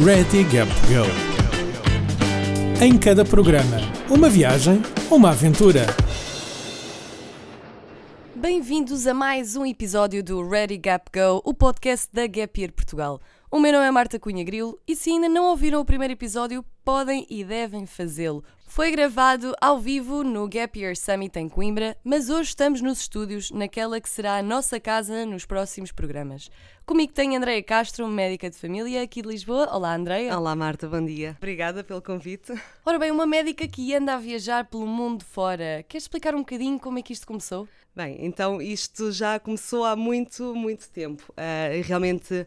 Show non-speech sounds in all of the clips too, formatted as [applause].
Ready Gap Go. Em cada programa, uma viagem, uma aventura. Bem-vindos a mais um episódio do Ready Gap Go, o podcast da Gap Year Portugal. O meu nome é Marta Cunha Grilo e se ainda não ouviram o primeiro episódio, podem e devem fazê-lo. Foi gravado ao vivo no Gap Year Summit em Coimbra, mas hoje estamos nos estúdios, naquela que será a nossa casa nos próximos programas. Comigo tem Andreia Castro, médica de família aqui de Lisboa. Olá, Andreia. Olá, Marta, bom dia. Obrigada pelo convite. Ora bem, uma médica que anda a viajar pelo mundo fora. Queres explicar um bocadinho como é que isto começou? Bem, então isto já começou há muito, muito tempo. Uh, realmente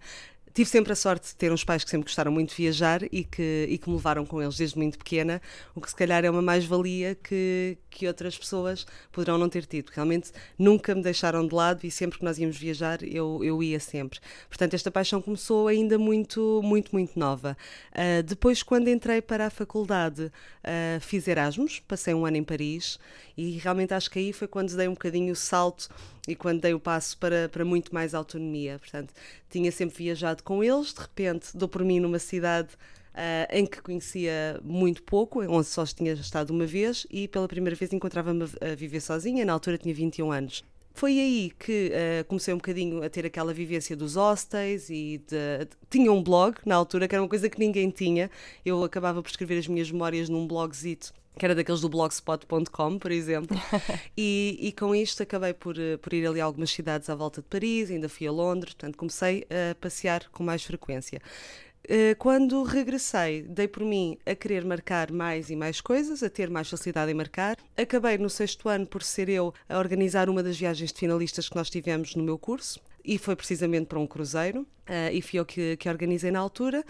Tive sempre a sorte de ter uns pais que sempre gostaram muito de viajar e que, e que me levaram com eles desde muito pequena, o que se calhar é uma mais-valia que, que outras pessoas poderão não ter tido. Realmente nunca me deixaram de lado e sempre que nós íamos viajar eu, eu ia sempre. Portanto, esta paixão começou ainda muito, muito, muito nova. Uh, depois, quando entrei para a faculdade, uh, fiz Erasmus, passei um ano em Paris e realmente acho que aí foi quando dei um bocadinho o salto e quando dei o passo para, para muito mais autonomia. Portanto, tinha sempre viajado com eles, de repente dou por mim numa cidade Uh, em que conhecia muito pouco, onde só tinha estado uma vez e pela primeira vez encontrava-me a viver sozinha, na altura tinha 21 anos. Foi aí que uh, comecei um bocadinho a ter aquela vivência dos hostels e de, tinha um blog na altura que era uma coisa que ninguém tinha. Eu acabava por escrever as minhas memórias num blogzito que era daqueles do blogspot.com, por exemplo. [laughs] e, e, com isto acabei por, eh, por ir ali a algumas cidades à volta de Paris, ainda fui a Londres, portanto comecei a passear com mais frequência. Eh, quando regressei, dei por mim a querer marcar mais e mais coisas, a ter mais facilidade em marcar. Acabei no sexto ano por ser eu a organizar uma das viagens de finalistas que nós tivemos no meu curso, e foi precisamente para um cruzeiro, uh, e fui eu que, que organizei na altura.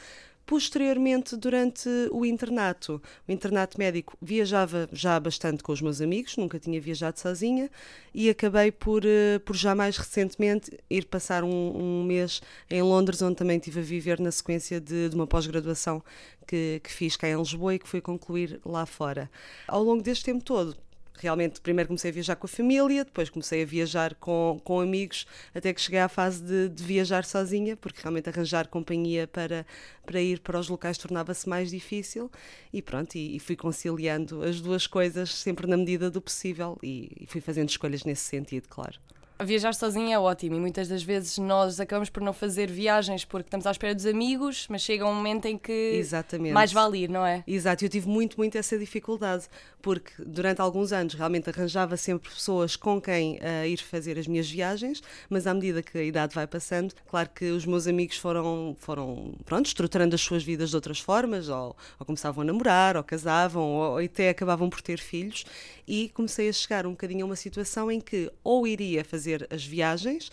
Posteriormente, durante o internato, o internato médico, viajava já bastante com os meus amigos, nunca tinha viajado sozinha e acabei por, eh, por já mais recentemente ir passar um, um mês em Londres, onde também estive a viver na sequência de, de uma pós-graduação que, que fiz cá em Lisboa e que fui concluir lá fora. Ao longo deste tempo todo, realmente primeiro comecei a viajar com a família, depois comecei a viajar com, com amigos, até que cheguei à fase de, de viajar sozinha, porque realmente arranjar companhia para, para ir para os locais tornava-se mais difícil e pronto, e, e, fui conciliando as duas coisas sempre na medida do possível e, e fui fazendo escolhas nesse sentido, claro. Viajar sozinho é ótimo e muitas das vezes nós acabamos por não fazer viagens porque estamos à espera dos amigos, mas chega um momento em que Exatamente. mais vale ir, não é? Exato, eu tive muito, muito essa dificuldade porque durante alguns anos realmente arranjava sempre pessoas com quem uh, ir fazer as minhas viagens, mas à medida que a idade vai passando, claro que os meus amigos foram, foram pronto, estruturando as suas vidas de outras formas, ou, ou começavam a namorar, ou casavam, ou, ou até acabavam por ter filhos, e comecei a chegar um bocadinho a uma situação em que ou iria fazer as viagens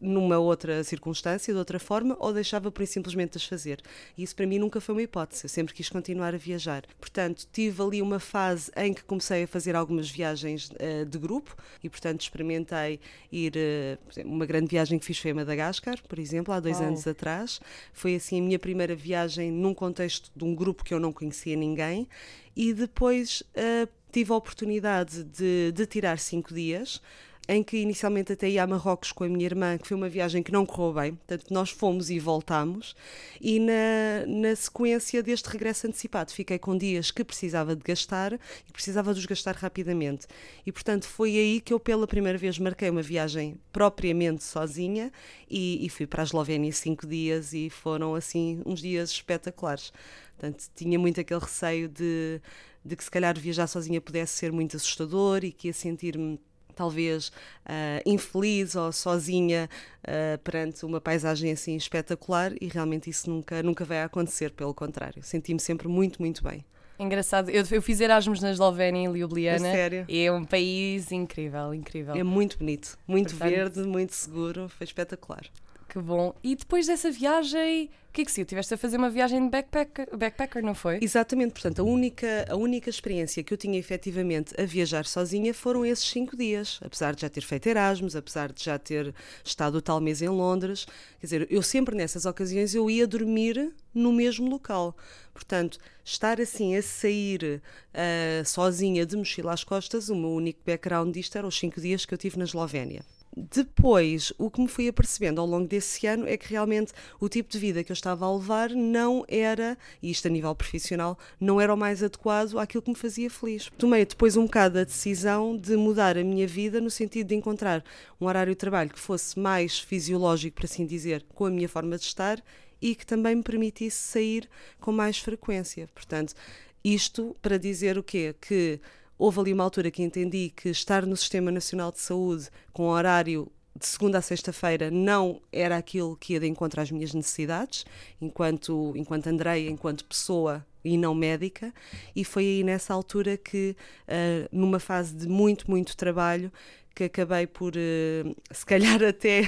numa outra circunstância, de outra forma, ou deixava por simplesmente as fazer. E isso para mim nunca foi uma hipótese, eu sempre quis continuar a viajar. Portanto, tive ali uma fase em que comecei a fazer algumas viagens uh, de grupo e, portanto, experimentei ir. Uh, uma grande viagem que fiz foi a Madagascar, por exemplo, há dois oh. anos atrás. Foi assim a minha primeira viagem num contexto de um grupo que eu não conhecia ninguém e depois. Uh, tive a oportunidade de, de tirar cinco dias em que inicialmente até ia a Marrocos com a minha irmã, que foi uma viagem que não correu bem, portanto nós fomos e voltámos, e na, na sequência deste regresso antecipado fiquei com dias que precisava de gastar e precisava de os gastar rapidamente. E portanto foi aí que eu pela primeira vez marquei uma viagem propriamente sozinha e, e fui para a Eslovénia cinco dias e foram assim uns dias espetaculares. Portanto, tinha muito aquele receio de, de que se calhar viajar sozinha pudesse ser muito assustador e que ia sentir-me talvez uh, infeliz ou sozinha uh, perante uma paisagem assim espetacular e realmente isso nunca, nunca vai acontecer, pelo contrário. Senti-me sempre muito, muito bem. Engraçado, eu, eu fiz Erasmus na Eslovénia, em Ljubljana. sério? E é um país incrível, incrível. É muito bonito, muito Portanto, verde, muito seguro, foi espetacular. Que bom. E depois dessa viagem, o que é que se Tiveste a fazer uma viagem de backpacker, backpacker, não foi? Exatamente, portanto, a única, a única experiência que eu tinha efetivamente a viajar sozinha foram esses cinco dias. Apesar de já ter feito Erasmus, apesar de já ter estado tal mês em Londres. Quer dizer, eu sempre nessas ocasiões eu ia dormir no mesmo local. Portanto, estar assim a sair uh, sozinha de mochila às costas, o meu único background disto era os cinco dias que eu tive na Eslovénia Depois, o que me fui apercebendo ao longo desse ano é que realmente o tipo de vida que eu estava a levar não era, e isto a nível profissional, não era o mais adequado àquilo que me fazia feliz. Tomei depois um bocado a decisão de mudar a minha vida no sentido de encontrar um horário de trabalho que fosse mais fisiológico, por assim dizer, com a minha forma de estar e que também me permitisse sair com mais frequência. Portanto, isto para dizer o quê? Que houve ali uma altura que entendi que estar no Sistema Nacional de Saúde com horário de segunda a sexta-feira não era aquilo que ia de encontro às minhas necessidades, enquanto, enquanto Andreia, enquanto pessoa e não médica, e foi aí nessa altura que, uh, numa fase de muito, muito trabalho, que acabei por, uh, se calhar, [laughs] até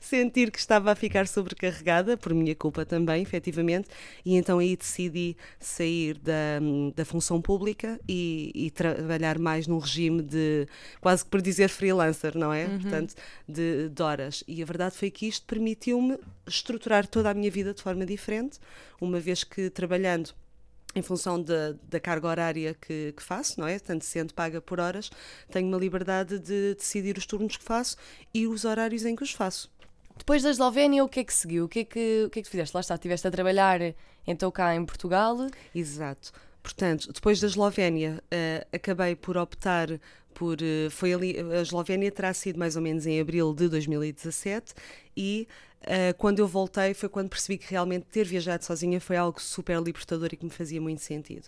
sentir que estava a ficar sobrecarregada, por minha culpa também, efetivamente, e então aí decidi sair da, da função pública e, e trabalhar mais num regime de, quase que por dizer freelancer, não é? Uhum. Portanto, de, de horas. E a verdade foi que isto permitiu-me estruturar toda a minha vida de forma diferente, uma vez que trabalhando em função da, da carga horária que, que, faço, não é? Tanto sendo paga por horas, tenho uma liberdade de decidir os turnos que faço e os horários em que os faço. Depois da Eslovénia, o que é que seguiu? O que é que, o que, é que fizeste? Lá está, estiveste a trabalhar então cá em Portugal. Exato. Portanto, depois da Eslovénia, uh, acabei por optar por. Uh, foi ali. A Eslovénia terá sido mais ou menos em abril de 2017 e Uh, quando eu voltei foi quando percebi que realmente ter viajado sozinha foi algo super libertador e que me fazia muito sentido.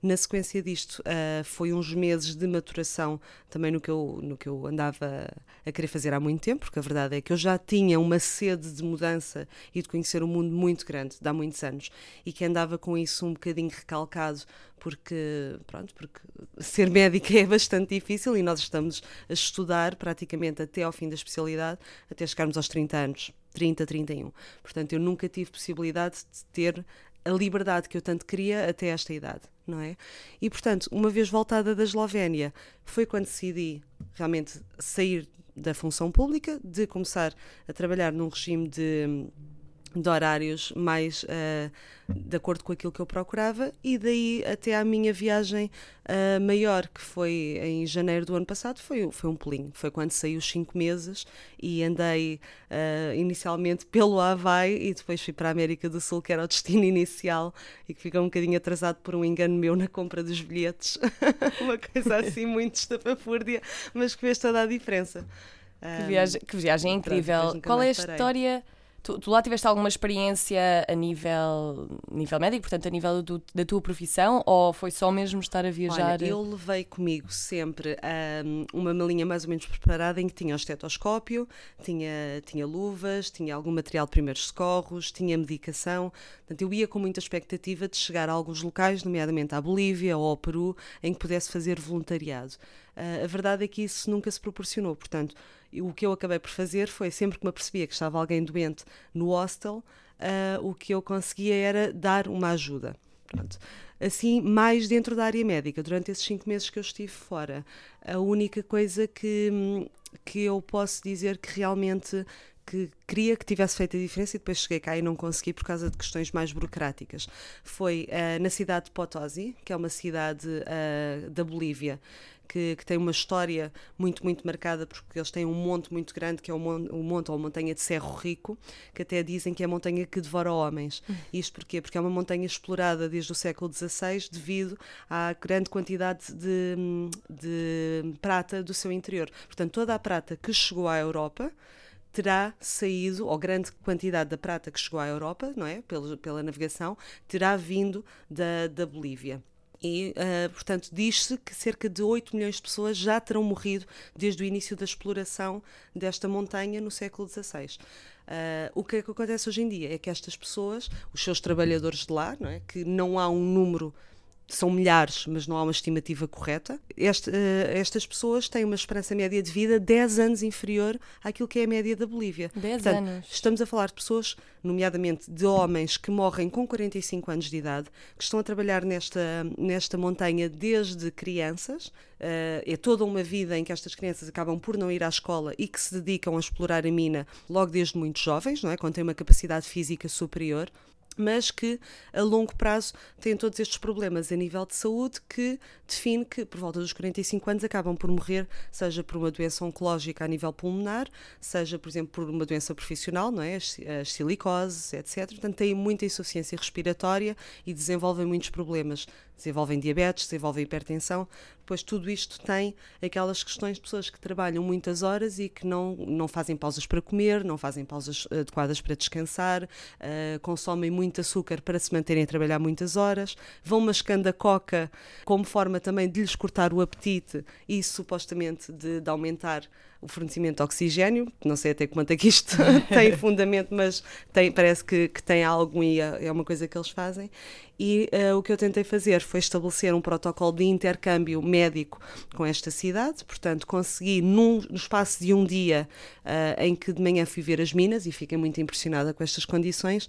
Na sequência disto, uh, foi uns meses de maturação também no que, eu, no que eu andava a querer fazer há muito tempo, porque a verdade é que eu já tinha uma sede de mudança e de conhecer o mundo muito grande, de há muitos anos, e que andava com isso um bocadinho recalcado, porque, pronto, porque [laughs] ser médica é bastante difícil e nós estamos a estudar praticamente até ao fim da especialidade, até chegarmos aos 30 anos. 30, 31. Portanto, eu nunca tive possibilidade de ter a liberdade que eu tanto queria até esta idade, não é? E portanto, uma vez voltada da Eslovénia, foi quando decidi realmente sair da função pública, de começar a trabalhar num regime de de horários mais uh, de acordo com aquilo que eu procurava e daí até à minha viagem uh, maior que foi em janeiro do ano passado foi, foi um pulinho, foi quando saí os cinco meses e andei uh, inicialmente pelo Havaí e depois fui para a América do Sul que era o destino inicial e que ficou um bocadinho atrasado por um engano meu na compra dos bilhetes. [laughs] Uma coisa assim muito estapafúrdia mas que fez toda a diferença. Que viagem, que viagem incrível. qual é a história Tu, tu, lá tiveste alguma experiência a nível, nível médico, portanto, a nível do, da tua profissão, ou foi só mesmo estar a viajar? Olha, eu levei comigo sempre um, uma malinha mais ou menos preparada em que tinha o estetoscópio, tinha, tinha luvas, tinha algum material de primeiros socorros, tinha medicação. Portanto, eu ia com muita expectativa de chegar a alguns locais, nomeadamente à Bolívia ou ao Peru, em que pudesse fazer voluntariado. Uh, a verdade é que isso nunca se proporcionou, portanto o que eu acabei por fazer foi, sempre que me apercebia que estava alguém doente no hostel, uh, o que eu conseguia era dar uma ajuda. Pronto. Assim, mais dentro da área médica, durante esses cinco meses que eu estive fora, a única coisa que, que eu posso dizer que realmente que queria que tivesse feito a diferença e depois cheguei cá e não consegui por causa de questões mais burocráticas. Foi uh, na cidade de Potosí, que é uma cidade uh, da Bolívia, que, que, tem uma história muito, muito marcada, porque eles têm um monte muito grande, que é o monte, o monte ou a montanha de Cerro Rico, que até dizem que é a montanha que devora homens. Uhum. Isto porquê? Porque é uma montanha explorada desde o século XVI devido à grande quantidade de, de prata do seu interior. Portanto, toda a prata que chegou à Europa terá saído, ou grande quantidade da prata que chegou à Europa, não é? Pela, pela navegação, terá vindo da, da Bolívia. E, uh, portanto, diz-se que cerca de 8 milhões de pessoas já terão morrido desde o início da exploração desta montanha no século XVI. Uh, ah, o que, é que acontece hoje em dia é que estas pessoas, os seus trabalhadores de lá, não é? que não há um número são milhares, mas não há uma estimativa correta. Este, uh, estas pessoas têm uma esperança média de vida 10 anos inferior àquilo que é a média da Bolívia. 10 Portanto, anos. Estamos a falar de pessoas, nomeadamente de homens que morrem com 45 anos de idade, que estão a trabalhar nesta, nesta montanha desde crianças. Uh, é toda uma vida em que estas crianças acabam por não ir à escola e que se dedicam a explorar a mina logo desde muito jovens, não é? quando têm uma capacidade física superior mas que a longo prazo têm todos estes problemas a nível de saúde que define que por volta dos 45 anos acabam por morrer, seja por uma doença oncológica a nível pulmonar, seja, por exemplo, por uma doença profissional, não é? As, as silicoses, etc. Portanto, têm muita insuficiência respiratória e desenvolvem muitos problemas. Desenvolvem diabetes, desenvolvem hipertensão. Depois, tudo isto tem aquelas questões de pessoas que trabalham muitas horas e que não, não fazem pausas para comer, não fazem pausas adequadas para descansar, uh, consomem muito açúcar para se manterem a trabalhar muitas horas, vão mascando a coca como forma também de lhes cortar o apetite e supostamente de, de aumentar o fornecimento de oxigênio, não sei até quanto é que isto [laughs] tem [laughs] fundamento, mas tem, parece que, que tem algo e é, é uma coisa que eles fazem. E uh, o que eu tentei fazer foi estabelecer um protocolo de intercâmbio médico com esta cidade, portanto, consegui, num, no espaço de um dia uh, em que de manhã fui ver as minas e fiquei muito impressionada com estas condições,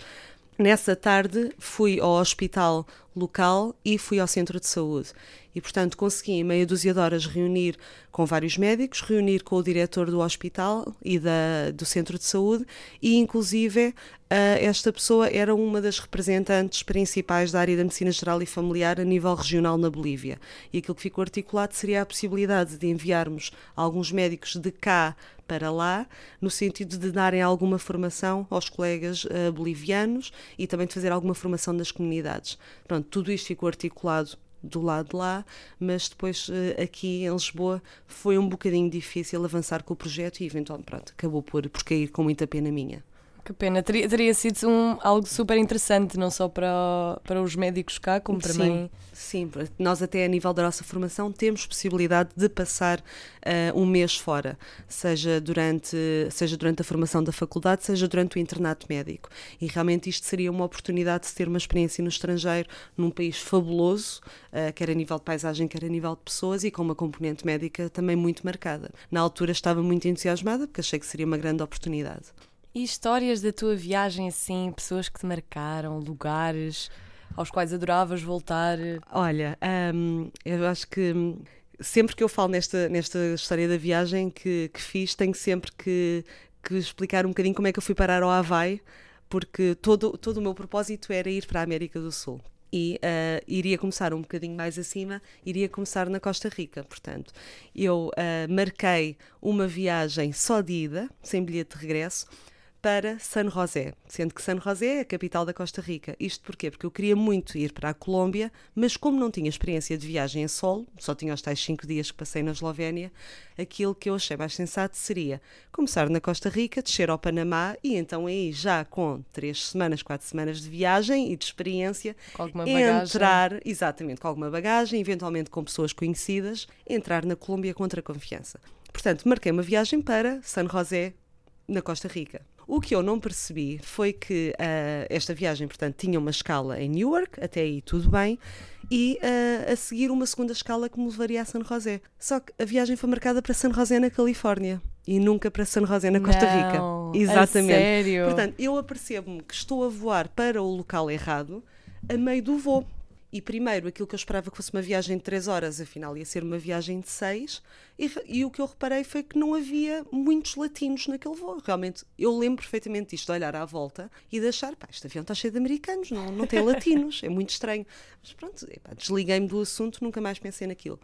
Nessa tarde fui ao hospital local e fui ao centro de saúde. E, portanto, consegui em meia dúzia de horas reunir com vários médicos, reunir com o diretor do hospital e da, do centro de saúde e, inclusive, uh, esta pessoa era uma das representantes principais da área da medicina geral e familiar a nível regional na Bolívia. E aquilo que ficou articulado seria a possibilidade de enviarmos alguns médicos de cá para lá, no sentido de darem alguma formação aos colegas uh, bolivianos e também de fazer alguma formação das comunidades. Pronto, tudo isto ficou articulado do lado de lá, mas depois uh, aqui em Lisboa foi um bocadinho difícil avançar com o projeto e eventualmente pronto, acabou por, por cair com muita pena minha. Que pena, teria, teria sido um, algo super interessante, não só para, para os médicos cá, como para mim. Sim, nós até a nível da nossa formação temos possibilidade de passar uh, um mês fora, seja durante, seja durante a formação da faculdade, seja durante o internato médico. E realmente isto seria uma oportunidade de ter uma experiência no estrangeiro, num país fabuloso, uh, quer a nível de paisagem, quer a nível de pessoas, e com uma componente médica também muito marcada. Na altura estava muito entusiasmada, porque achei que seria uma grande oportunidade. E histórias da tua viagem assim, pessoas que te marcaram, lugares aos quais adoravas voltar? Olha, um, eu acho que sempre que eu falo nesta, nesta história da viagem que, que fiz, tenho sempre que, que explicar um bocadinho como é que eu fui parar ao Havaí, porque todo, todo o meu propósito era ir para a América do Sul e uh, iria começar um bocadinho mais acima, iria começar na Costa Rica. Portanto, eu uh, marquei uma viagem só de ida, sem bilhete de regresso, para San José, sendo que San José é a capital da Costa Rica. Isto porquê? Porque eu queria muito ir para a Colômbia, mas como não tinha experiência de viagem a solo, só tinha os tais cinco dias que passei na Eslovénia, aquilo que eu achei mais sensato seria começar na Costa Rica, descer ao Panamá e então aí já com três semanas, quatro semanas de viagem e de experiência, entrar, bagagem. exatamente, com alguma bagagem, eventualmente com pessoas conhecidas, entrar na Colômbia contra a confiança. Portanto, marquei uma viagem para San José, na Costa Rica. O que eu não percebi foi que uh, esta viagem, portanto, tinha uma escala em Newark, até aí tudo bem, e uh, a seguir uma segunda escala que me levaria a San José. Só que a viagem foi marcada para San José, na Califórnia, e nunca para San José, na Costa não, Rica. Exatamente. sério? Portanto, eu apercebo-me que estou a voar para o local errado a meio do voo. E primeiro, aquilo que eu esperava que fosse uma viagem de 3 horas, afinal ia ser uma viagem de 6. E, e, o que eu reparei foi que não havia muitos latinos naquele voo. Realmente, eu lembro perfeitamente disto, de olhar à volta e de achar, pá, este avião está cheio de americanos, não, não tem latinos, é muito estranho. Mas pronto, desliguei-me do assunto, nunca mais pensei naquilo.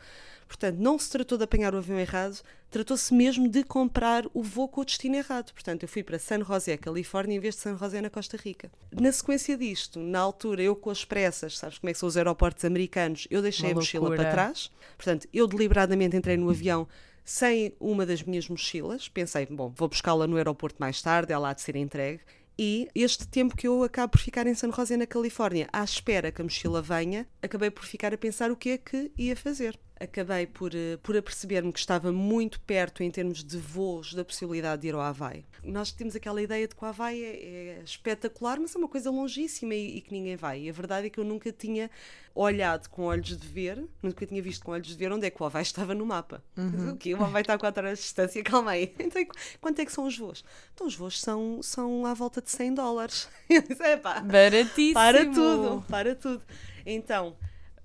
Portanto, não se tratou de apanhar o avião errado, tratou-se mesmo de comprar o voo com o destino errado. Portanto, eu fui para San José, Califórnia, em vez de San José, na Costa Rica. Na sequência disto, na altura, eu com as pressas, sabes como é que são os aeroportos americanos, eu deixei Uma a mochila loucura. para trás. Portanto, eu deliberadamente entrei no avião sem uma das minhas mochilas. Pensei, bom, vou buscá-la no aeroporto mais tarde, ela há de ser entregue. E este tempo que eu acabo por ficar em San José, na Califórnia, à espera que a mochila venha, acabei por ficar a pensar o que é que ia fazer acabei por, eh, por aperceber-me que estava muito perto em termos de voos da possibilidade de ir ao Havaí. Nós temos aquela ideia de que o Havaí é, é espetacular, mas é uma coisa longíssima e, e, que ninguém vai. E a verdade é que eu nunca tinha olhado com olhos de ver, nunca tinha visto com olhos de ver onde é que o Havaí estava no mapa. Uhum. O quê? O Havaí está a 4 horas de distância, calma aí. [laughs] Então, quanto é que são os voos? Então, os voos são, são à volta de 100 dólares. [laughs] Eu disse, Baratíssimo! Para tudo, para tudo. Então,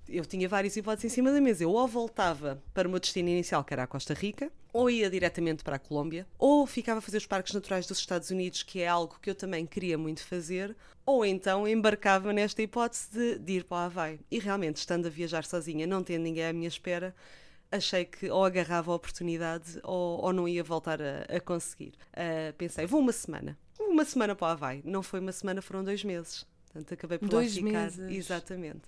eu tinha várias hipóteses em cima da mesa. Eu ou voltava para o meu destino inicial, que era a Costa Rica, ou ia diretamente para a Colômbia, ou ficava a fazer os parques naturais dos Estados Unidos, que é algo que eu também queria muito fazer, ou então embarcava nesta hipótese de, de ir para o Havaí. E realmente, estando a viajar sozinha, não tendo ninguém à minha espera, achei que ou agarrava a oportunidade ou, ou não ia voltar a, a conseguir. Uh, pensei, vou uma semana. Uma semana para o Havaí. Não foi uma semana, foram dois meses. Portanto, acabei por dois lá ficar. Meses. Exatamente.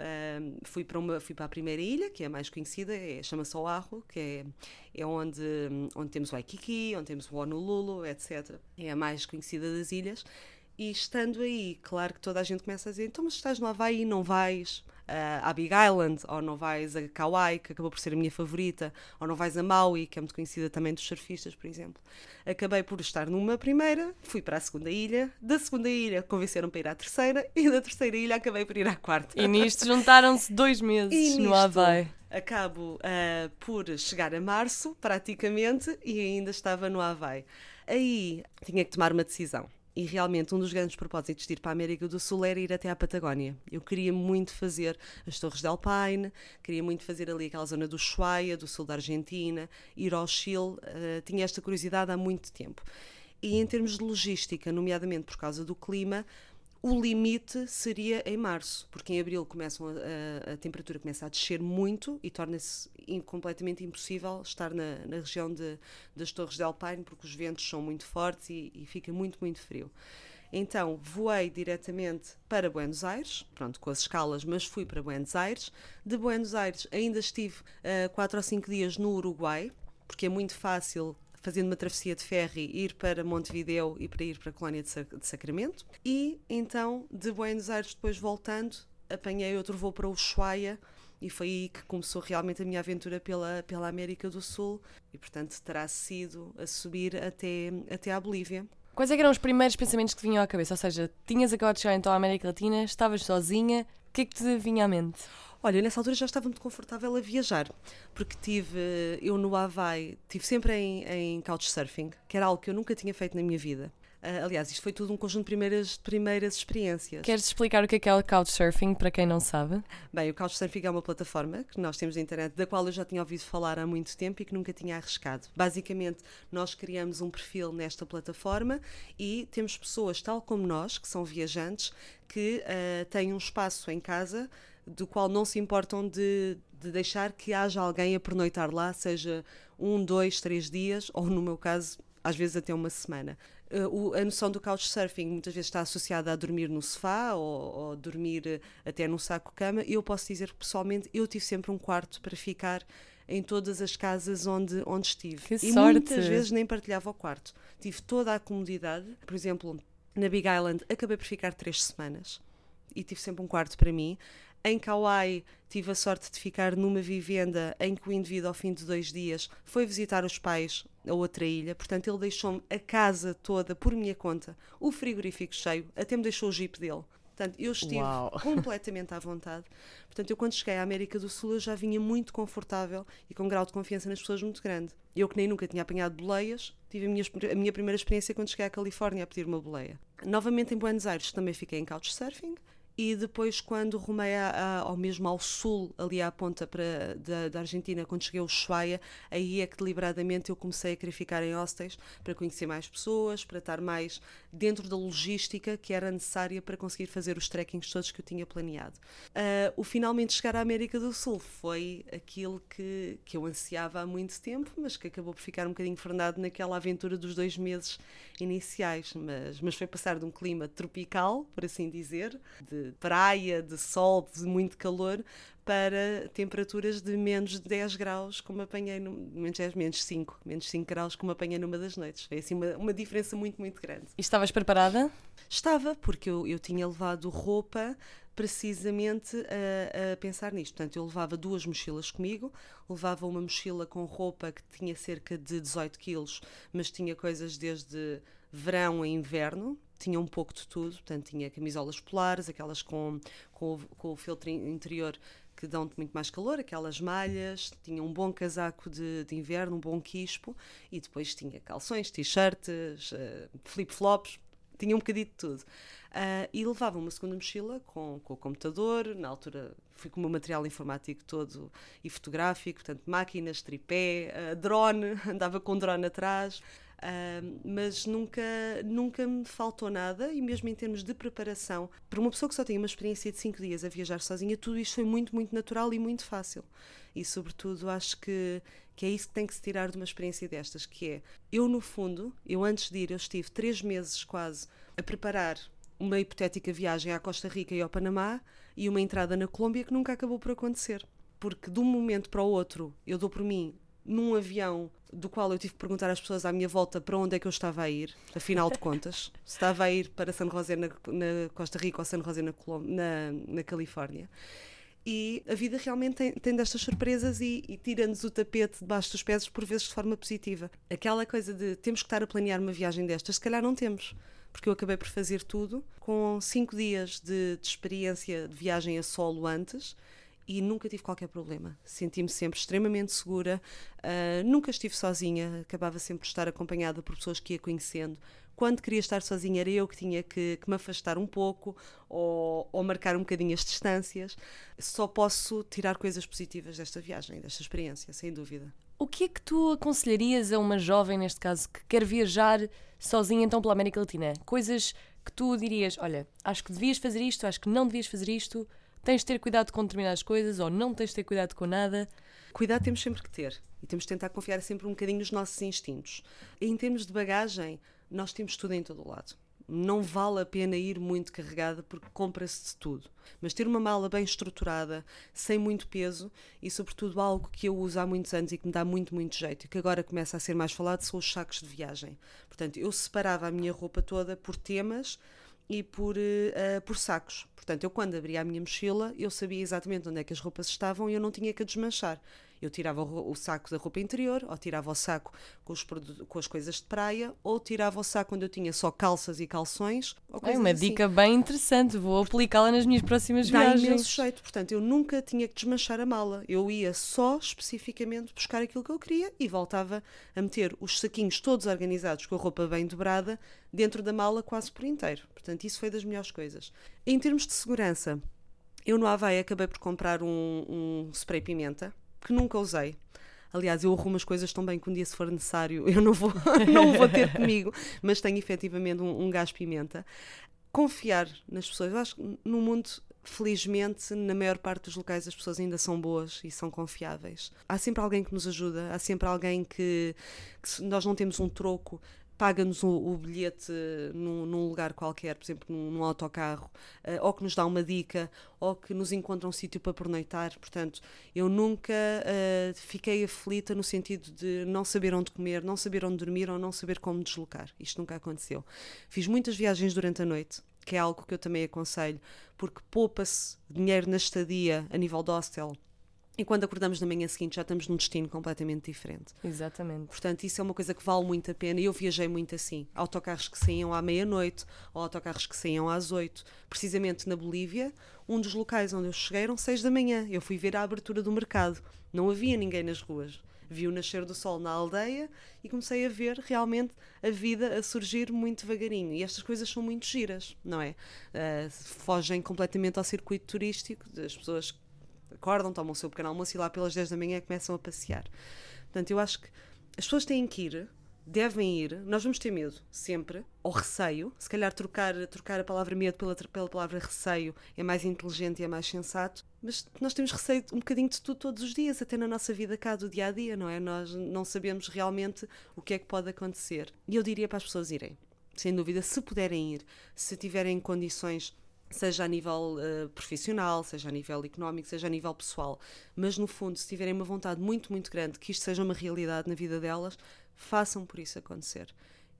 Uh, fui, para uma, fui para a primeira ilha, que é a mais conhecida, é, chama-se Oahu, que é, é onde, onde temos o Waikiki, onde temos o Honolulu, etc. É a mais conhecida das ilhas. E estando aí, claro que toda a gente começa a dizer: então, mas estás no Havaí, não vais a Big Island, ou não vais a Kauai, que acabou por ser a minha favorita, ou não vais a Maui, que é muito conhecida também dos surfistas, por exemplo. Acabei por estar numa primeira, fui para a segunda ilha, da segunda ilha convenceram para ir à terceira, e da terceira ilha acabei por ir à quarta. E nisto juntaram-se dois meses no Havaí. Acabo uh, por chegar a março, praticamente, e ainda estava no Havaí. Aí tinha que tomar uma decisão e realmente um dos grandes propósitos de ir para a América do Sul era ir até à Patagónia. Eu queria muito fazer as Torres de Alpine, queria muito fazer ali aquela zona do Ushuaia, do sul da Argentina, ir ao Chile, uh, tinha esta curiosidade há muito tempo. E em termos de logística, nomeadamente por causa do clima, o limite seria em março, porque em abril começam a, a, a temperatura começa a descer muito e torna-se completamente impossível estar na, na região de, das Torres de Alpine, porque os ventos são muito fortes e, e fica muito, muito frio. Então voei diretamente para Buenos Aires, pronto, com as escalas, mas fui para Buenos Aires. De Buenos Aires ainda estive uh, quatro ou cinco dias no Uruguai, porque é muito fácil fazendo uma travessia de ferry, ir para Montevideo e para ir para a colónia de, Sacramento. E então, de Buenos Aires, depois voltando, apanhei outro voo para Ushuaia e foi aí que começou realmente a minha aventura pela, pela América do Sul e, portanto, terá sido a subir até, até à Bolívia. Quais é eram os primeiros pensamentos que vinham à cabeça? Ou seja, tinhas acabado de chegar então à América Latina, estavas sozinha, o que é que te vinha à mente? Olha, nessa altura já estava muito confortável a viajar, porque tive, eu no Havaí, tive sempre em, em couchsurfing, que era algo que eu nunca tinha feito na minha vida. Uh, aliás, isto foi tudo um conjunto de primeiras, primeiras experiências. Queres explicar o que é, que é o Couchsurfing para quem não sabe? Bem, o Couchsurfing é uma plataforma que nós temos na internet, da qual eu já tinha ouvido falar há muito tempo e que nunca tinha arriscado. Basicamente, nós criamos um perfil nesta plataforma e temos pessoas, tal como nós, que são viajantes, que uh, têm um espaço em casa do qual não se importam de, de deixar que haja alguém a pernoitar lá, seja um, dois, três dias, ou no meu caso, às vezes até uma semana. Uh, a noção do couchsurfing muitas vezes está associada a dormir no sofá ou, ou dormir uh, até num saco-cama. Eu posso dizer que pessoalmente eu tive sempre um quarto para ficar em todas as casas onde, onde estive. Que e sorte. muitas vezes nem partilhava o quarto. Tive toda a comodidade. Por exemplo, na Big Island acabei por ficar três semanas e tive sempre um quarto para mim. Em Kauai, tive a sorte de ficar numa vivenda em que o indivíduo, ao fim de dois dias, foi visitar os pais a outra ilha. Portanto, ele deixou-me a casa toda por minha conta, o frigorífico cheio, até me deixou o jeep dele. Portanto, eu estive Uau. [laughs] completamente à vontade. Portanto, eu quando cheguei à América do Sul, eu já vinha muito confortável e com um grau de confiança nas pessoas muito grande. Eu que nem nunca tinha apanhado boleias, tive a minha, a minha primeira experiência quando cheguei à Califórnia a pedir uma boleia. Novamente em Buenos Aires também fiquei em couchsurfing e depois quando rumei a, ao mesmo ao sul, ali à ponta para, da, da, Argentina, quando cheguei ao Ushuaia, aí é que deliberadamente eu comecei a querer ficar em hostels para conhecer mais pessoas, para estar mais dentro da logística que era necessária para conseguir fazer os trekkings todos que eu tinha planeado. Uh, o finalmente chegar à América do Sul foi aquilo que, que eu ansiava há muito tempo, mas que acabou por ficar um bocadinho frenado naquela aventura dos dois meses iniciais, mas, mas foi passar de um clima tropical, por assim dizer, de praia, de sol, de muito calor, para temperaturas de menos de 10 graus, como apanhei, no, menos 10, menos 5, menos 5 graus, como apanhei numa das noites. Foi assim uma, uma diferença muito, muito grande. E estavas preparada? Estava, porque eu, eu tinha levado roupa precisamente a, a, pensar nisto. Portanto, eu levava duas mochilas comigo, levava uma mochila com roupa que tinha cerca de 18 quilos, mas tinha coisas desde verão a inverno, tinha um pouco de tudo, portanto tinha camisolas polares, aquelas com, com, com o filtro interior que dão muito mais calor, aquelas malhas, tinha um bom casaco de, de inverno, um bom quispo, e depois tinha calções, t-shirts, uh, flip-flops, tinha um bocadinho de tudo. Uh, e levava uma segunda mochila com, com o computador, na altura fui com o meu material informático todo e fotográfico, portanto, máquinas, tripé, uh, drone, [laughs] andava com drone atrás. Uh, mas nunca, nunca me faltou nada, e mesmo em termos de preparação, para uma pessoa que só tinha uma experiência de cinco dias a viajar sozinha, tudo isto foi muito, muito natural e muito fácil. E, sobretudo, acho que, que é isso que tem que se tirar de uma experiência destas, que é, eu no fundo, eu antes de ir, eu estive três meses quase a preparar uma hipotética viagem à Costa Rica e ao Panamá e uma entrada na Colômbia que nunca acabou por acontecer. Porque de um momento para o outro, eu dou por mim num avião do qual eu tive que perguntar às pessoas à minha volta para onde é que eu estava a ir, afinal de contas. [laughs] se estava a ir para San José na, na Costa Rica ou San José na, na, na Califórnia. E a vida realmente tem, tem destas surpresas e, e tira-nos o tapete debaixo dos pés, por vezes de forma positiva. Aquela coisa de temos que estar a planear uma viagem destas, se calhar não temos porque eu acabei por fazer tudo com cinco dias de, de, experiência de viagem a solo antes e nunca tive qualquer problema. Senti-me sempre extremamente segura, uh, nunca estive sozinha, acabava sempre de estar acompanhada por pessoas que ia conhecendo. Quando queria estar sozinha era eu que tinha que, que me afastar um pouco ou, ou, marcar um bocadinho as distâncias. Só posso tirar coisas positivas desta viagem, desta experiência, sem dúvida. O que é que tu aconselharias a uma jovem, neste caso, que quer viajar sozinha então pela América Latina? Coisas que tu dirias, olha, acho que devias fazer isto, acho que não devias fazer isto, tens de ter cuidado com determinadas coisas ou não tens de ter cuidado com nada? Cuidado temos sempre que ter e temos de tentar confiar sempre um bocadinho nos nossos instintos. Em termos de bagagem, nós temos tudo em todo o lado. Não vale a pena ir muito carregada porque compra-se de tudo. Mas ter uma mala bem estruturada, sem muito peso e, sobretudo, algo que eu uso há muitos anos e que me dá muito, muito jeito e que agora começa a ser mais falado são os sacos de viagem. Portanto, eu separava a minha roupa toda por temas e por, uh, por sacos. Portanto, eu quando abria a minha mochila, eu sabia exatamente onde é que as roupas estavam e eu não tinha que a desmanchar. Eu tirava o, o saco da roupa interior, ou tirava o saco com, os, com as coisas de praia, ou tirava o saco quando eu tinha só calças e calções. é uma assim. dica bem interessante, vou aplicá-la nas minhas próximas Dá viagens. Dá imenso jeito, portanto, eu nunca tinha que desmanchar a mala. Eu ia só especificamente buscar aquilo que eu queria e voltava a meter os saquinhos todos organizados com a roupa bem dobrada dentro da mala quase por inteiro. Portanto, isso foi das melhores coisas. Em termos de segurança, eu no Havaí acabei por comprar um, um spray pimenta que nunca usei. Aliás, eu arrumo as coisas tão bem que um dia, se for necessário, [laughs] eu não vou, não vou ter [laughs] comigo, mas tenho efetivamente um, um gás pimenta. Confiar nas pessoas. Eu acho que no mundo, felizmente, na maior parte dos locais, as pessoas ainda são boas e são confiáveis. Há sempre alguém que nos ajuda, há sempre alguém que, que nós não temos um troco, paga-nos o, o, bilhete num, num, lugar qualquer, por exemplo, num, num autocarro, uh, ou que nos dá uma dica, ou que nos encontra um sítio para pernoitar. Portanto, eu nunca uh, fiquei aflita no sentido de não saber onde comer, não saber onde dormir ou não saber como deslocar. Isto nunca aconteceu. Fiz muitas viagens durante a noite, que é algo que eu também aconselho, porque poupa-se dinheiro na estadia a nível de hostel e quando acordamos na manhã seguinte já estamos num destino completamente diferente. Exatamente. Portanto, isso é uma coisa que vale muito a pena. E eu viajei muito assim. Autocarros que saíam à meia-noite ou autocarros que saíam às oito. Precisamente na Bolívia, um dos locais onde eu cheguei eram seis da manhã. Eu fui ver a abertura do mercado. Não havia ninguém nas ruas. Vi o nascer do sol na aldeia e comecei a ver realmente a vida a surgir muito devagarinho. E estas coisas são muito giras, não é? Uh, fogem completamente ao circuito turístico das pessoas acordam, tomam o seu pequeno almoço e lá pelas 10 da manhã começam a passear. Portanto, eu acho que as pessoas têm que ir, devem ir, nós vamos ter medo, sempre, ou receio, se calhar trocar, trocar a palavra medo pela, pela palavra receio é mais inteligente e é mais sensato, mas nós temos receio um bocadinho de tudo todos os dias, até na nossa vida cá do dia a dia, não é? Nós não sabemos realmente o que é que pode acontecer. E eu diria para as pessoas irem, sem dúvida, se puderem ir, se tiverem condições seja a nível uh, profissional, seja a nível económico, seja a nível pessoal. Mas no fundo, se tiverem uma vontade muito, muito grande que isto seja uma realidade na vida delas, façam por isso acontecer.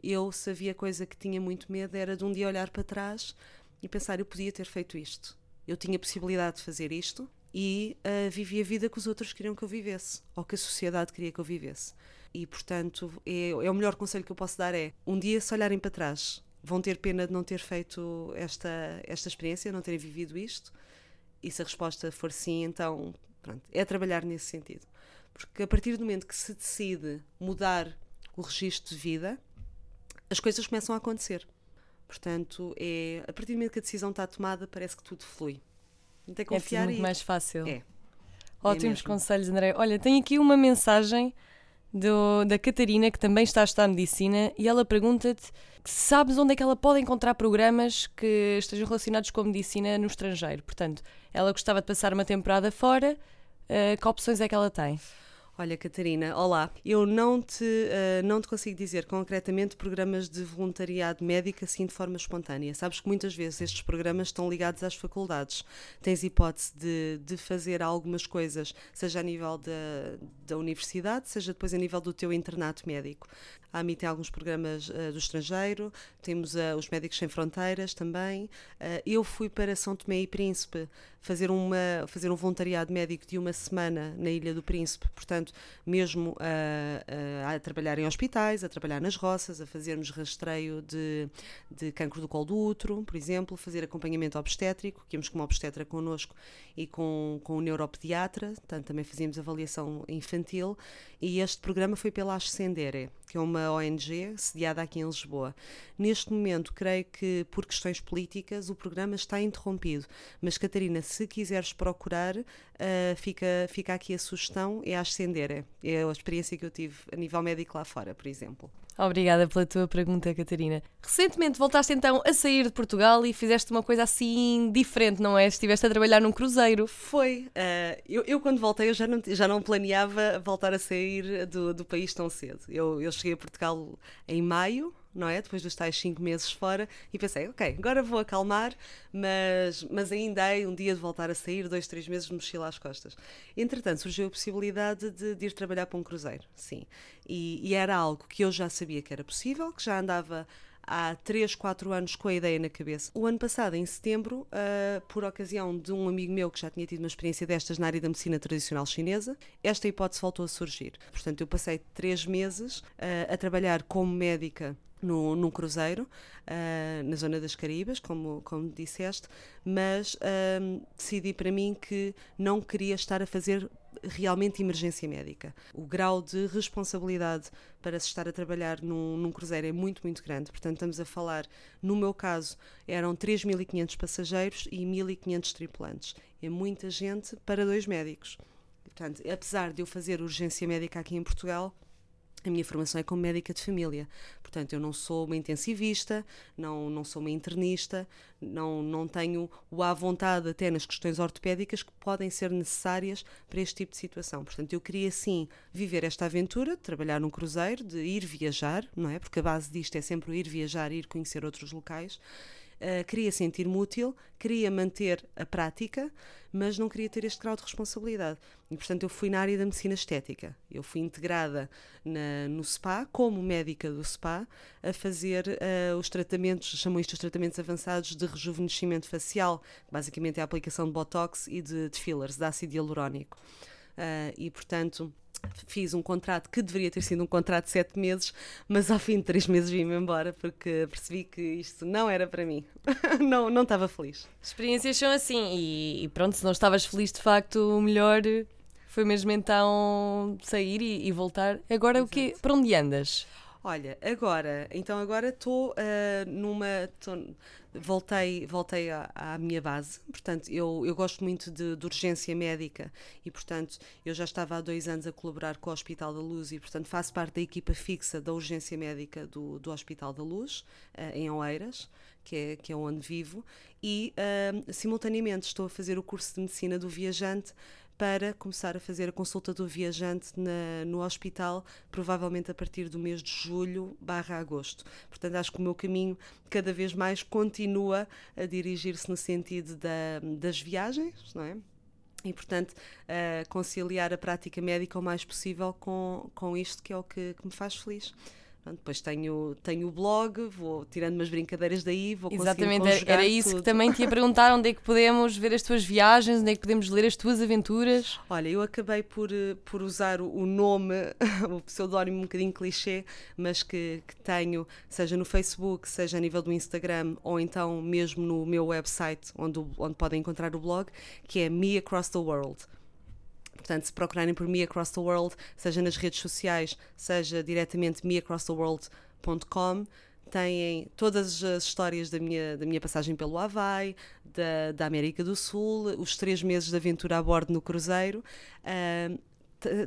Eu, se havia coisa que tinha muito medo, era de um dia olhar para trás e pensar: eu podia ter feito isto. Eu tinha possibilidade de fazer isto e uh, vivi a vida que os outros queriam que eu vivesse, ou que a sociedade queria que eu vivesse. E, portanto, é, é o melhor conselho que eu posso dar: é um dia, se olharem para trás vão ter pena de não ter feito esta, esta experiência, não terem vivido isto? E se a resposta for sim, então pronto, é trabalhar nesse sentido. Porque a partir do momento que se decide mudar o registro de vida, as coisas começam a acontecer. Portanto, é, a partir do momento que a decisão está tomada, parece que tudo flui. Tem que É confiar tudo muito e... mais fácil. É. Ótimos mesmo. conselhos, André. Olha, tenho aqui uma mensagem do- da Catarina, que também está a estudar medicina, e ela pergunta-te sabes onde é que ela pode encontrar programas que estejam relacionados com medicina no estrangeiro. Portanto, ela gostava de passar uma temporada fora. eh, que opções é que ela tem? Olha, Catarina, olá. Eu não te, eh, não te consigo dizer concretamente programas de voluntariado médico assim de forma espontânea. Sabes que muitas vezes estes programas estão ligados às faculdades. Tens hipótese de, de fazer algumas coisas, seja a nível da, da universidade, seja depois a nível do teu internato médico. A AMI tem alguns programas eh, do estrangeiro, temos eh, os Médicos Sem Fronteiras também. Eu fui para São Tomé e Príncipe fazer, uma, fazer um voluntariado médico de uma semana na Ilha do Príncipe, portanto, mesmo a, a, a trabalhar em hospitais, a trabalhar nas roças, a fazermos rastreio de, de cancro do colo do útero, por exemplo, fazer acompanhamento obstétrico, que íamos com uma obstetra connosco e com, com um neuropediatra, portanto, também fazíamos avaliação infantil, e este programa foi pela Ascendere, que é uma ONG sediada aqui em Lisboa. Neste momento, creio que por questões políticas o programa está interrompido, mas Catarina, se quiseres procurar, uh, fica, fica aqui a sugestão, é a Ascendere, é a experiência que eu tive a nível médico lá fora, por exemplo. Obrigada pela tua pergunta, Catarina. Recentemente voltaste então a sair de Portugal e fizeste uma coisa assim diferente, não é? Estiveste a trabalhar num cruzeiro. Foi. Uh, eu, eu, quando voltei, eu já não, já não planeava voltar a sair do, do país tão cedo. Eu, eu cheguei a Portugal em maio, não é? Depois dos tais cinco meses fora, e pensei, ok, agora vou acalmar, mas, mas ainda hei um dia de voltar a sair, dois, três meses de mochila às costas. Entretanto, surgiu a possibilidade de, de ir trabalhar para um cruzeiro, sim. E, e era algo que eu já sabia que era possível, que já andava há 3, 4 anos com a ideia na cabeça. O ano passado, em setembro, uh, por ocasião de um amigo meu que já tinha tido uma experiência destas na área da medicina tradicional chinesa, esta hipótese voltou a surgir. Portanto, eu passei três meses uh, a trabalhar como médica no, num cruzeiro, uh, na zona das Caribas, como, como disseste, mas uh, decidi para mim que não queria estar a fazer realmente emergência médica. O grau de responsabilidade para se estar a trabalhar num, num cruzeiro é muito, muito grande. Portanto, estamos a falar, no meu caso, eram 3.500 passageiros e 1.500 tripulantes. É muita gente para dois médicos. Portanto, apesar de eu fazer urgência médica aqui em Portugal, a minha formação é como médica de família. Portanto, eu não sou uma intensivista, não, não sou uma internista, não, não tenho o à vontade até nas questões ortopédicas que podem ser necessárias para este tipo de situação. Portanto, eu queria sim viver esta aventura, de trabalhar num cruzeiro, de ir viajar, não é? Porque a base disto é sempre o ir viajar, ir conhecer outros locais. Uh, queria sentir-me útil, queria manter a prática, mas não queria ter este grau de responsabilidade. E, portanto, eu fui na área da medicina estética. Eu fui integrada na, no SPA, como médica do SPA, a fazer uh, os tratamentos, chamam isto os tratamentos avançados de rejuvenescimento facial, basicamente é a aplicação de botox e de, de fillers, de ácido hialurónico. Uh, e, portanto, fiz um contrato que deveria ter sido um contrato de sete meses, mas ao fim de três meses vim-me embora porque percebi que isto não era para mim. [laughs] não, não estava feliz. Experiências são assim, e, e, pronto, se não estavas feliz de facto, o melhor foi mesmo então sair e, e voltar. Agora Exato. o quê? Para onde andas? Olha, agora, então agora estou uh, numa. Tô, voltei voltei à, à, minha base, portanto, eu, eu gosto muito de, de, urgência médica e, portanto, eu já estava há dois anos a colaborar com o Hospital da Luz e, portanto, faço parte da equipa fixa da urgência médica do, do Hospital da Luz, uh, em Oeiras, que é, que é onde vivo, e uh, simultaneamente estou a fazer o curso de medicina do viajante para começar a fazer a consulta do viajante na, no hospital, provavelmente a partir do mês de julho barra agosto. Portanto, acho que o meu caminho cada vez mais continua a dirigir-se no sentido da, das viagens, não é? E, portanto, uh, conciliar a prática médica o mais possível com, com isto que é o que, que me faz feliz. Depois tenho, tenho o blog, vou tirando umas brincadeiras daí, vou Exatamente, era isso tudo. que também te ia [laughs] perguntar, onde é que podemos ver as tuas viagens, onde é que podemos ler as tuas aventuras? Olha, eu acabei por, por usar o nome, [laughs] o pseudónimo um bocadinho clichê, mas que, que tenho, seja no Facebook, seja a nível do Instagram, ou então mesmo no meu website, onde, onde podem encontrar o blog, que é Me Across the World. Portanto, se procurarem por Me Across the World, seja nas redes sociais, seja diretamente meacrosstheworld.com, têm todas as histórias da minha, da minha passagem pelo Havaí, da, da América do Sul, os três meses de aventura a bordo no cruzeiro. Uh,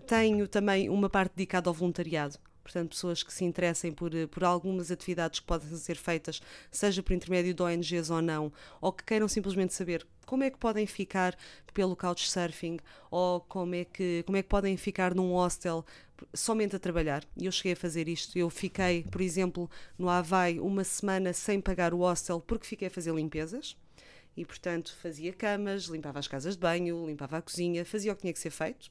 tenho também uma parte dedicada ao voluntariado. Portanto, pessoas que se interessem por, por algumas atividades que podem ser feitas, seja por intermédio de ONGs ou não, ou que queiram simplesmente saber como é que podem ficar pelo couchsurfing ou como é que, como é que podem ficar num hostel somente a trabalhar. E eu cheguei a fazer isto. Eu fiquei, por exemplo, no Havaí uma semana sem pagar o hostel porque fiquei a fazer limpezas. E, portanto, fazia camas, limpava as casas de banho, limpava a cozinha, fazia o que tinha que ser feito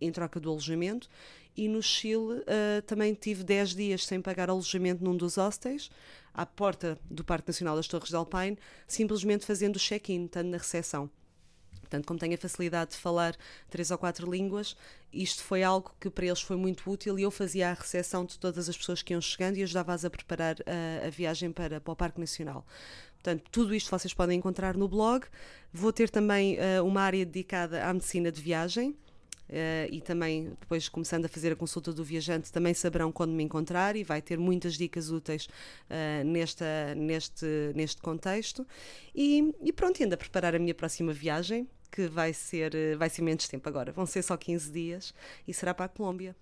em troca do alojamento. E no Chile uh, também tive 10 dias sem pagar alojamento num dos hostels, à porta do Parque Nacional das Torres de Alpine, simplesmente fazendo o check-in, estando na recepção. Portanto, como tenho a facilidade de falar três ou quatro línguas, isto foi algo que para eles foi muito útil e eu fazia a recepção de todas as pessoas que iam chegando e ajudava-as a preparar a, a viagem para, para o Parque Nacional. Portanto, tudo isto vocês podem encontrar no blog. Vou ter também uh, uma área dedicada à medicina de viagem. Uh, e também, depois começando a fazer a consulta do viajante, também saberão quando me encontrar e vai ter muitas dicas úteis uh, nesta, neste, neste contexto. E, e pronto, ainda a preparar a minha próxima viagem, que vai ser, eh, vai ser menos tempo agora. Vão ser só 15 dias e será para a Colômbia.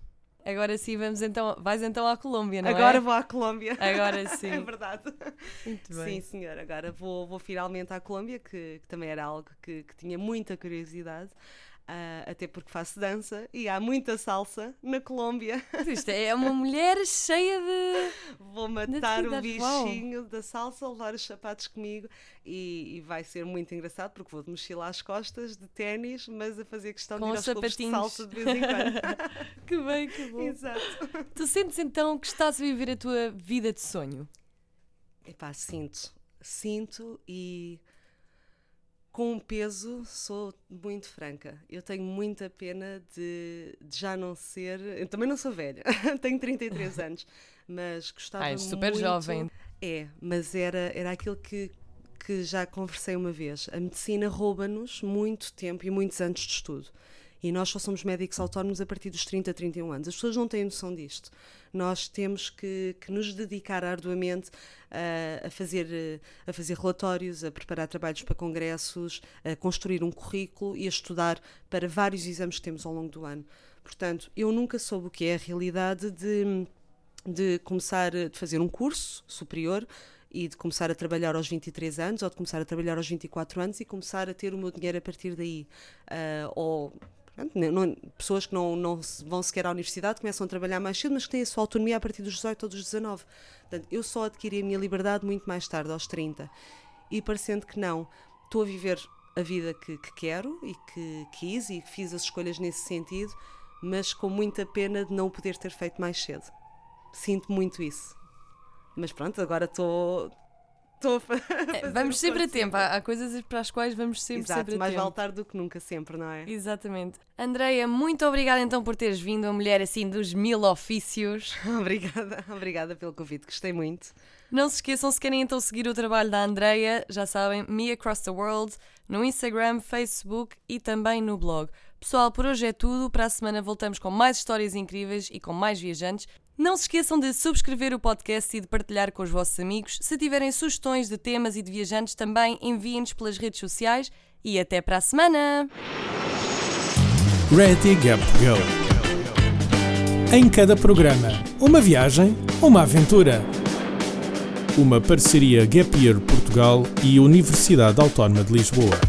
Agora sim, vamos então. Vais então à Colômbia, não Agora é? Agora vou à Colômbia. Agora [laughs] sim. é verdade. Muito bem. Sim, senhor. Agora vou, vou finalmente à Colômbia, que, que também era algo que, que tinha muita curiosidade. Uh, até porque faço dança e há muita salsa na Colômbia. Isto [laughs] é uma mulher cheia de. Vou matar o bichinho Uau. da salsa, levar os sapatos comigo e, e, vai ser muito engraçado porque vou de mochila às costas, de ténis, mas a fazer questão Com de ir aos clubes de salsa de vez em quando. [laughs] que bem, que bom. Exato. Tu sentes então que estás a viver a tua vida de sonho? Epá, sinto. Sinto e com um peso, sou muito franca. Eu tenho muita pena de, de, já não ser. Eu também não sou velha, [laughs] tenho 33 [laughs] anos, mas gostava Ai, super muito. jovem. É, mas era, era aquilo que, que já conversei uma vez. A medicina rouba-nos muito tempo e muitos anos de estudo. E nós só somos médicos autónomos a partir dos 30, 31 anos. As pessoas não têm noção disto. Nós temos que, que nos dedicar arduamente a, a, fazer, a fazer relatórios, a preparar trabalhos para congressos, a construir um currículo e a estudar para vários exames que temos ao longo do ano. Portanto, eu nunca soube o que é a realidade de, de começar, de fazer um curso superior e de começar a trabalhar aos 23 anos ou de começar a trabalhar aos 24 anos e começar a ter o meu dinheiro a partir daí. Uh, ou pessoas que não, não vão sequer à universidade começam a trabalhar mais cedo, mas que têm a sua autonomia a partir dos 18 ou dos 19. Portanto, eu só adquiri a minha liberdade muito mais tarde, aos 30. E parecendo que não, estou a viver a vida que, que quero e que quis e fiz as escolhas nesse sentido, mas com muita pena de não poder ter feito mais cedo. Sinto muito isso. Mas pronto, agora estou estou [laughs] a é, Vamos sempre a tempo, há, há, coisas para as quais vamos sempre, Exato, sempre a mais tempo. vale tarde do que nunca, sempre, não é? Exatamente. Andreia, muito obrigada então por teres vindo, a mulher assim dos mil ofícios. [laughs] obrigada, obrigada pelo convite, gostei muito. Não se esqueçam, se querem então seguir o trabalho da Andreia, já sabem, Me Across the World, no Instagram, Facebook e também no blog. Pessoal, por hoje é tudo. Para a semana voltamos com mais histórias incríveis e com mais viajantes. Não se esqueçam de subscrever o podcast e de partilhar com os vossos amigos. Se tiverem sugestões de temas e de viajantes, também enviem-nos pelas redes sociais. E até para a semana! Ready Gap Go Em cada programa, uma viagem, uma aventura. Uma parceria Gap Year Portugal e Universidade Autónoma de Lisboa.